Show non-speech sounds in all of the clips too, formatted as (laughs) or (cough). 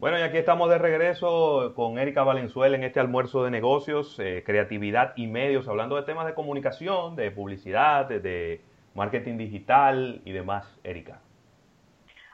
Bueno, y aquí estamos de regreso con Erika Valenzuela en este almuerzo de negocios, eh, creatividad y medios, hablando de temas de comunicación, de publicidad, de, marketing digital y demás, Erika.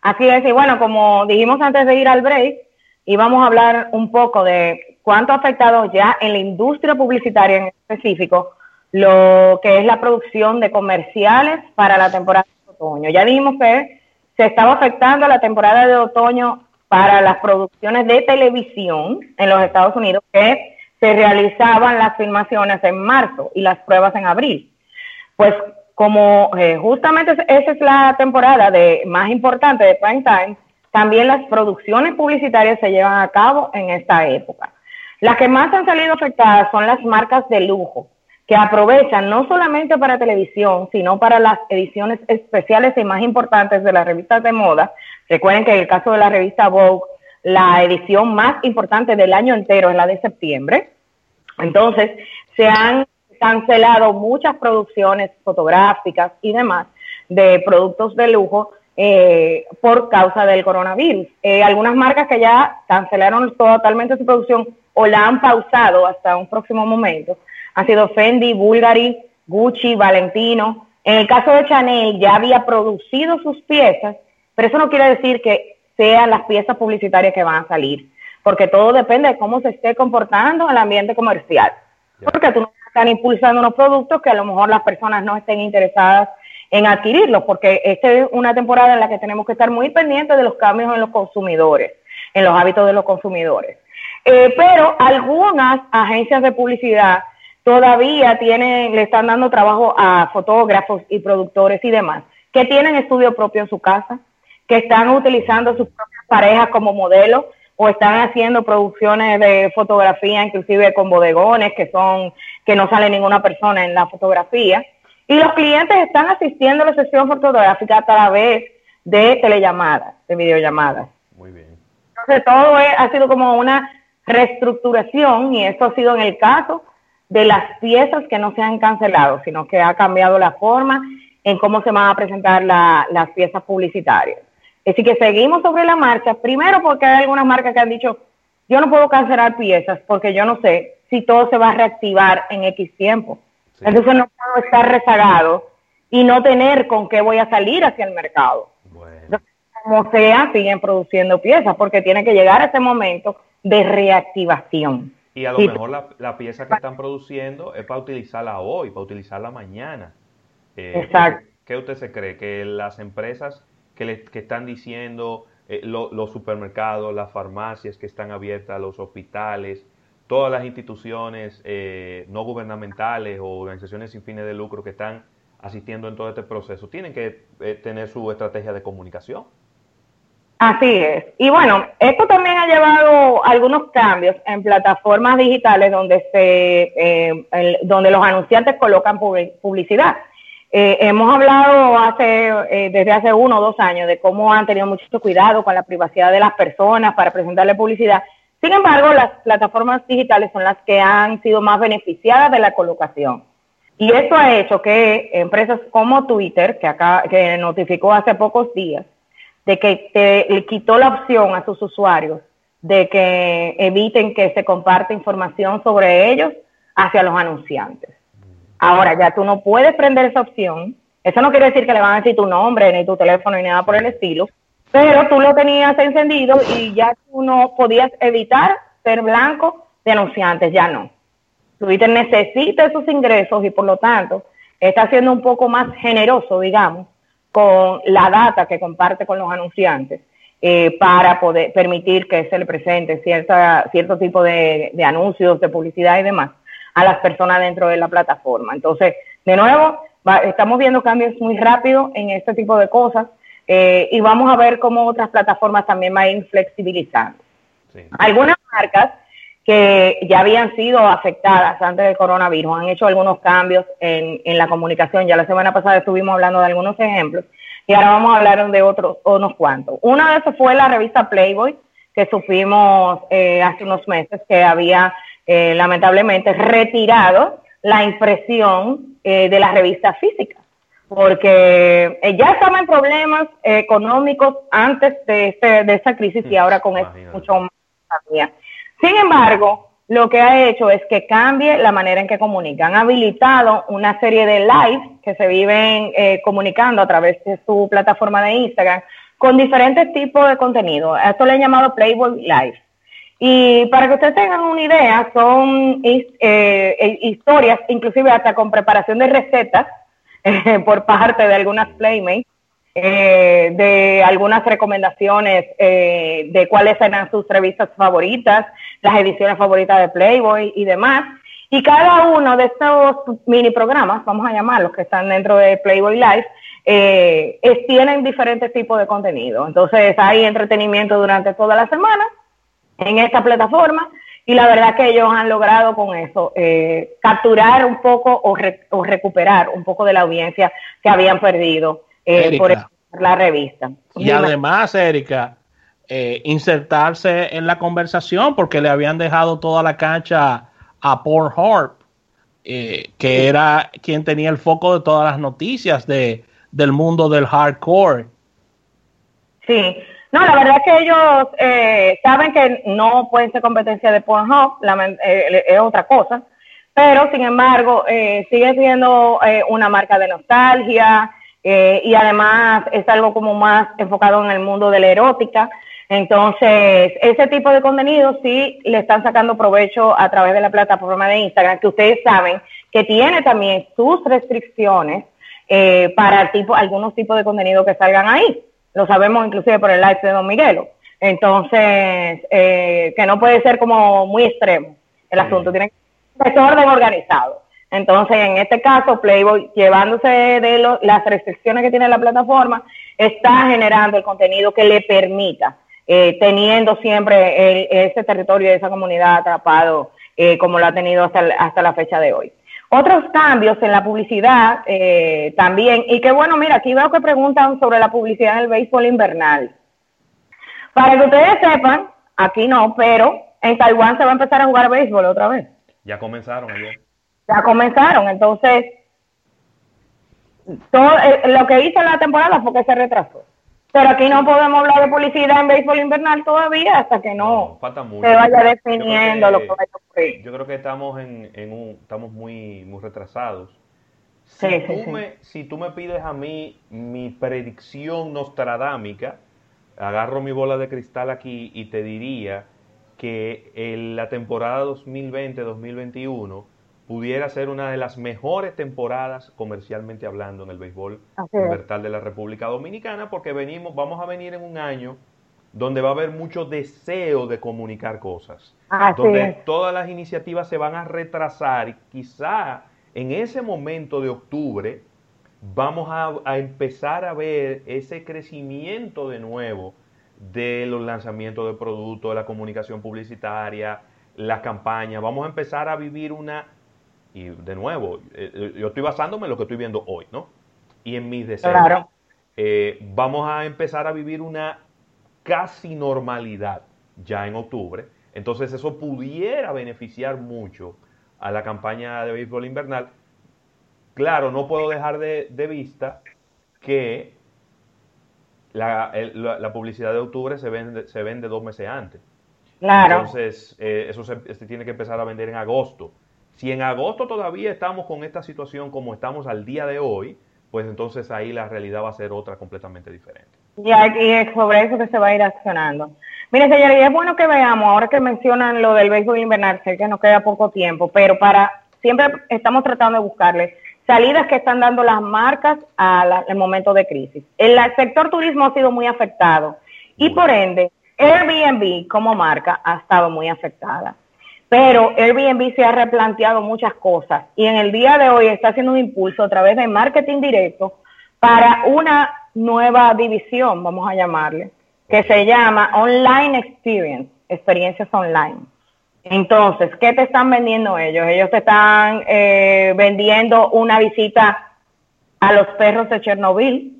Así es, y bueno, como dijimos antes de ir al break, íbamos a hablar un poco de cuánto ha afectado ya en la industria publicitaria en específico lo que es la producción de comerciales para la temporada de otoño. Ya dijimos que se estaba afectando la temporada de otoño para las producciones de televisión en los Estados Unidos que se realizaban las filmaciones en marzo y las pruebas en abril. Pues como eh, justamente esa es la temporada de más importante de prime time, también las producciones publicitarias se llevan a cabo en esta época. Las que más han salido afectadas son las marcas de lujo, que aprovechan no solamente para televisión, sino para las ediciones especiales y más importantes de las revistas de moda. Recuerden que en el caso de la revista Vogue, la edición más importante del año entero es la de septiembre. Entonces, se han cancelado muchas producciones fotográficas y demás de productos de lujo eh, por causa del coronavirus. Eh, algunas marcas que ya cancelaron totalmente su producción o la han pausado hasta un próximo momento han sido Fendi, Bulgari, Gucci, Valentino. En el caso de Chanel ya había producido sus piezas, pero eso no quiere decir que sean las piezas publicitarias que van a salir, porque todo depende de cómo se esté comportando el ambiente comercial. Porque tú no estás impulsando unos productos que a lo mejor las personas no estén interesadas en adquirirlos, porque esta es una temporada en la que tenemos que estar muy pendientes de los cambios en los consumidores, en los hábitos de los consumidores. Eh, pero algunas agencias de publicidad todavía tienen, le están dando trabajo a fotógrafos y productores y demás, que tienen estudio propio en su casa, que están utilizando sus propias parejas como modelo o están haciendo producciones de fotografía inclusive con bodegones que son que no sale ninguna persona en la fotografía y los clientes están asistiendo a la sesión fotográfica a través de telellamadas, de videollamadas. Muy bien. Entonces todo ha sido como una reestructuración y eso ha sido en el caso de las piezas que no se han cancelado, sino que ha cambiado la forma en cómo se van a presentar las piezas publicitarias. Así que seguimos sobre la marcha, primero porque hay algunas marcas que han dicho, yo no puedo cancelar piezas porque yo no sé si todo se va a reactivar en X tiempo. Entonces no puedo estar rezagado y no tener con qué voy a salir hacia el mercado. como sea, siguen produciendo piezas porque tiene que llegar ese momento de reactivación. Y a lo mejor la, pieza que están produciendo es para utilizarla hoy, para utilizarla mañana. Eh, Exacto. ¿Qué usted se cree? Que las empresas que, le, que están diciendo, eh, los supermercados, las farmacias que están abiertas, los hospitales, todas las instituciones eh, no gubernamentales o organizaciones sin fines de lucro que están asistiendo en todo este proceso, tienen que tener su estrategia de comunicación. Así es. Y bueno, esto también ha llevado algunos cambios en plataformas digitales donde se, eh, donde los anunciantes colocan publicidad. Eh, hemos hablado hace, eh, desde hace uno o dos años de cómo han tenido mucho cuidado con la privacidad de las personas para presentarle publicidad. Sin embargo, las plataformas digitales son las que han sido más beneficiadas de la colocación. Y esto ha hecho que empresas como Twitter, que acá, que notificó hace pocos días, de que le quitó la opción a sus usuarios de que eviten que se comparte información sobre ellos hacia los anunciantes. Ahora ya tú no puedes prender esa opción. Eso no quiere decir que le van a decir tu nombre, ni tu teléfono, ni nada por el estilo. Pero tú lo tenías encendido y ya tú no podías evitar ser blanco de anunciantes, ya no. Twitter necesita esos ingresos y por lo tanto está siendo un poco más generoso, digamos, con la data que comparte con los anunciantes eh, para poder permitir que se le presente cierta, cierto tipo de, anuncios, de publicidad y demás a las personas dentro de la plataforma. Entonces, de nuevo, estamos viendo cambios muy rápidos en este tipo de cosas eh, y vamos a ver cómo otras plataformas también van a ir flexibilizando. Algunas marcas que ya habían sido afectadas antes del coronavirus, han hecho algunos cambios en, en, la comunicación. Ya la semana pasada estuvimos hablando de algunos ejemplos y ahora vamos a hablar de otros, unos cuantos. Uno de esos fue la revista Playboy, que supimos eh, hace unos meses que había eh, lamentablemente retirado la impresión eh, de la revista física, porque eh, ya estaban en problemas económicos antes de, este, de esta crisis y ahora con esto mucho más Sin embargo, lo que ha hecho es que cambie la manera en que comunican. Han habilitado una serie de lives que se viven eh, comunicando a través de su plataforma de Instagram con diferentes tipos de contenido. Esto le he llamado Playboy Live. Y para que ustedes tengan una idea, son eh, eh, historias, inclusive hasta con preparación de recetas (laughs) por parte de algunas Playmates, eh, de algunas recomendaciones eh, de cuáles eran sus revistas favoritas, las ediciones favoritas de Playboy y demás. Y cada uno de estos mini programas, vamos a llamarlos, que están dentro de Playboy Live, eh, tienen diferentes tipos de contenido. Entonces hay entretenimiento durante toda la semana en esta plataforma y la verdad que ellos han logrado con eso eh, capturar un poco o, o recuperar un poco de la audiencia que habían perdido eh, por la revista. Y además, Erika, eh, insertarse en la conversación porque le habían dejado toda la cancha a Pornhub, eh, que era quien tenía el foco de todas las noticias de, del mundo del hardcore. Sí, no, la verdad es que ellos eh, saben que no pueden ser competencia de Pornhub, es otra cosa, pero sin embargo sigue siendo una marca de nostalgia, eh, y además es algo como más enfocado en el mundo de la erótica. Entonces, ese tipo de contenido sí le están sacando provecho a través de la plataforma de Instagram, que ustedes saben que tiene también sus restricciones eh, para tipo, algunos tipos de contenido que salgan ahí. Lo sabemos inclusive por el live de Don Miguelo. Entonces, eh, que no puede ser como muy extremo el asunto, tiene que ser orden organizado. Entonces, en este caso, Playboy, llevándose de las restricciones que tiene la plataforma, está generando el contenido que le permita, eh, teniendo siempre ese territorio y esa comunidad atrapado eh, como lo ha tenido hasta, hasta la fecha de hoy. Otros cambios en la publicidad eh, también, y que bueno, mira, aquí veo que preguntan sobre la publicidad del béisbol invernal. Para que ustedes sepan, aquí no, pero en Taiwán se va a empezar a jugar béisbol otra vez. Ya comenzaron ayer ya comenzaron. Entonces, todo eh, lo que hizo la temporada fue que se retrasó. Pero aquí no podemos hablar de publicidad en béisbol invernal todavía hasta que no, se vaya definiendo lo que vaya a ocurrir. Yo creo que estamos en, en un, estamos muy, muy retrasados. Si, tú Me, si tú me pides a mí mi predicción nostradámica, agarro mi bola de cristal aquí y te diría que en la temporada 2020-2021 pudiera ser una de las mejores temporadas comercialmente hablando en el béisbol universal de la República Dominicana, porque venimos, vamos a venir en un año donde va a haber mucho deseo de comunicar cosas, donde todas las iniciativas se van a retrasar y quizá en ese momento de octubre vamos a, a empezar a ver ese crecimiento de nuevo de los lanzamientos de productos, de la comunicación publicitaria, las campañas, vamos a empezar a vivir una y de nuevo, eh, eh, yo estoy basándome en lo que estoy viendo hoy, ¿no? Y en mis deseos. Eh, vamos a empezar a vivir una casi normalidad ya en octubre. Entonces eso pudiera beneficiar mucho a la campaña de béisbol invernal. Claro, no puedo dejar de, vista que la, la, publicidad de octubre se vende, se vende dos meses antes. Claro. Entonces, eso se, se, tiene que empezar a vender en agosto. Si en agosto todavía estamos con esta situación como estamos al día de hoy, pues entonces ahí la realidad va a ser otra completamente diferente. Y, es sobre eso que se va a ir accionando. Mire, señores, y es bueno que veamos, ahora que mencionan lo del béisbol invernal, sé que nos queda poco tiempo, pero para siempre estamos tratando de buscarle salidas que están dando las marcas al momento de crisis. El, el sector turismo ha sido muy afectado y por ende Airbnb como marca ha estado muy afectada. Pero Airbnb se ha replanteado muchas cosas y en el día de hoy está haciendo un impulso a través de marketing directo para una nueva división, vamos a llamarle, que se llama Online Experience, experiencias online. Entonces, ¿qué te están vendiendo ellos? Ellos te están eh, vendiendo una visita a los perros de Chernobyl,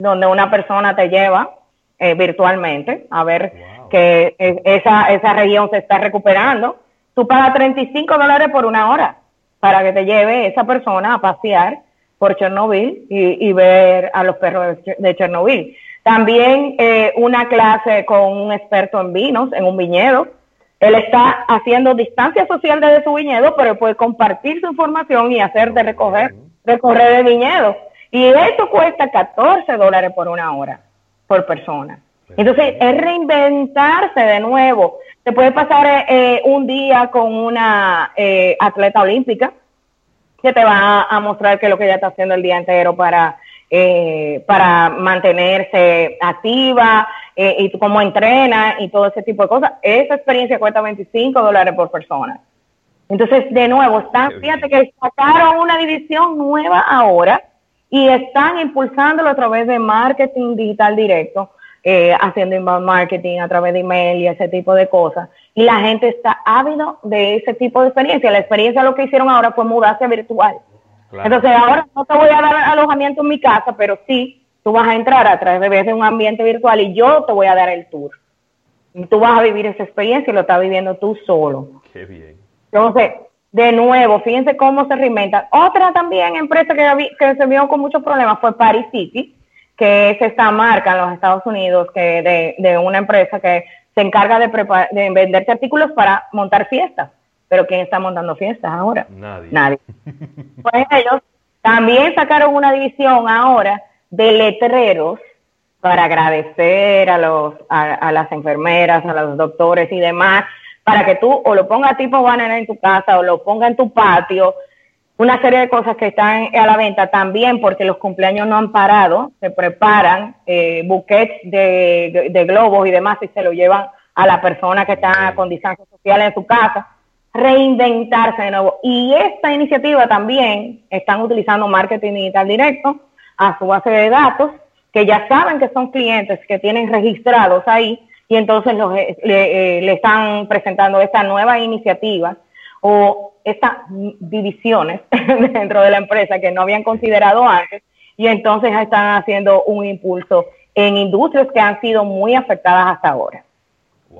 donde una persona te lleva eh, virtualmente a ver que eh, esa, esa región se está recuperando Tú pagas 35 dólares por una hora para que te lleve esa persona a pasear por Chernobyl y, ver a los perros de, Chernobyl. También eh, una clase con un experto en vinos, en un viñedo. Él está haciendo distancia social desde su viñedo, pero puede compartir su información y hacer de recoger, recorrer el viñedo. Y esto cuesta 14 dólares por una hora, por persona. Entonces, es reinventarse de nuevo. Se puede pasar eh, un día con una eh, atleta olímpica que te va a mostrar qué es lo que ella está haciendo el día entero para, eh, para mantenerse activa y cómo entrena y todo ese tipo de cosas. Esa experiencia cuesta 25 dólares por persona. Entonces, de nuevo, están, fíjate que sacaron una división nueva ahora y están impulsándolo a través de marketing digital directo eh, haciendo inbound marketing a través de email y ese tipo de cosas. Y la gente está ávido de ese tipo de experiencia. La experiencia lo que hicieron ahora fue mudarse virtual. Entonces ahora no te voy a dar alojamiento en mi casa, pero sí, tú vas a entrar a través de un ambiente virtual y yo te voy a dar el tour. Y tú vas a vivir esa experiencia y lo estás viviendo tú solo. Qué bien. Entonces, de nuevo, fíjense cómo se reinventa. Otra también empresa que, que se vio con muchos problemas fue Paris City que es esta marca en los Estados Unidos que de, una empresa que se encarga de, de venderte artículos para montar fiestas. Pero ¿quién está montando fiestas ahora? Nadie. Nadie. (laughs) Pues ellos también sacaron una división ahora de letreros para agradecer a, los, a, las enfermeras, a los doctores y demás, para que tú o lo pongas tipo banner en tu casa o lo pongas en tu patio una serie de cosas que están a la venta también porque los cumpleaños no han parado, se preparan eh, buquets de, globos y demás y se lo llevan a la persona que está con distancia social en su casa, reinventarse de nuevo. Y esta iniciativa también están utilizando marketing digital directo a su base de datos, que ya saben que son clientes que tienen registrados ahí y entonces los, eh, le, eh, le están presentando esta nueva iniciativa o estas divisiones (laughs) dentro de la empresa que no habían considerado antes y entonces están haciendo un impulso en industrias que han sido muy afectadas hasta ahora.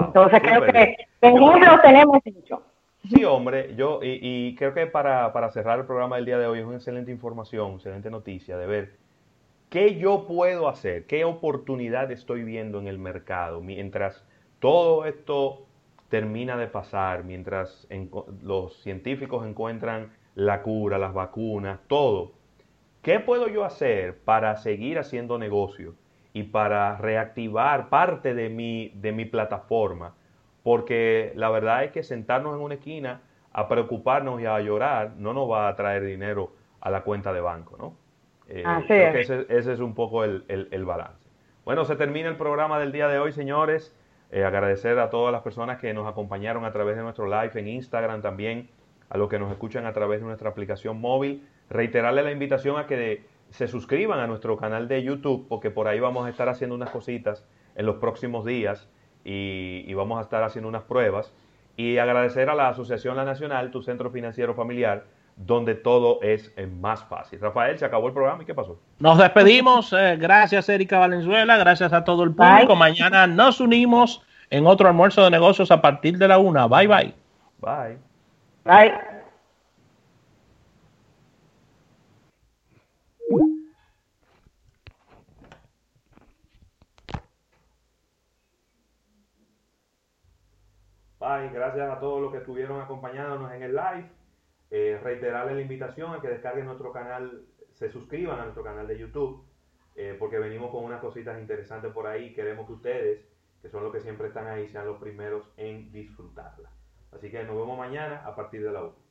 entonces creo que ejemplos tenemos mucho. Sí, hombre, yo y, creo que para, para, cerrar el programa del día de hoy es una excelente información, excelente noticia de ver qué yo puedo hacer, qué oportunidad estoy viendo en el mercado mientras todo esto termina de pasar, mientras los científicos encuentran la cura, las vacunas, todo. ¿Qué puedo yo hacer para seguir haciendo negocio y para reactivar parte de mi, de mi plataforma? Porque la verdad es que sentarnos en una esquina a preocuparnos y a llorar no nos va a traer dinero a la cuenta de banco, ¿no? Eh, creo que ese, ese, es un poco el, el balance. Bueno, se termina el programa del día de hoy, señores. Eh, agradecer a todas las personas que nos acompañaron a través de nuestro live en Instagram también, a los que nos escuchan a través de nuestra aplicación móvil. Reiterarle la invitación a que se suscriban a nuestro canal de YouTube, porque por ahí vamos a estar haciendo unas cositas en los próximos días y, vamos a estar haciendo unas pruebas. Y agradecer a la Asociación La Nacional, tu centro financiero familiar, donde todo es más fácil. Rafael, se acabó el programa y qué pasó. Nos despedimos. Eh, gracias, Erika Valenzuela. Gracias a todo el público. Mañana nos unimos en otro almuerzo de negocios a partir de la una. Bye, bye. Bye. Bye. Bye. Gracias a todos los que estuvieron acompañándonos en el live. Eh, reiterarle la invitación a que descarguen nuestro canal, se suscriban a nuestro canal de YouTube, eh, porque venimos con unas cositas interesantes por ahí. Queremos que ustedes, que son los que siempre están ahí, sean los primeros en disfrutarla. Así que nos vemos mañana a partir de la 1.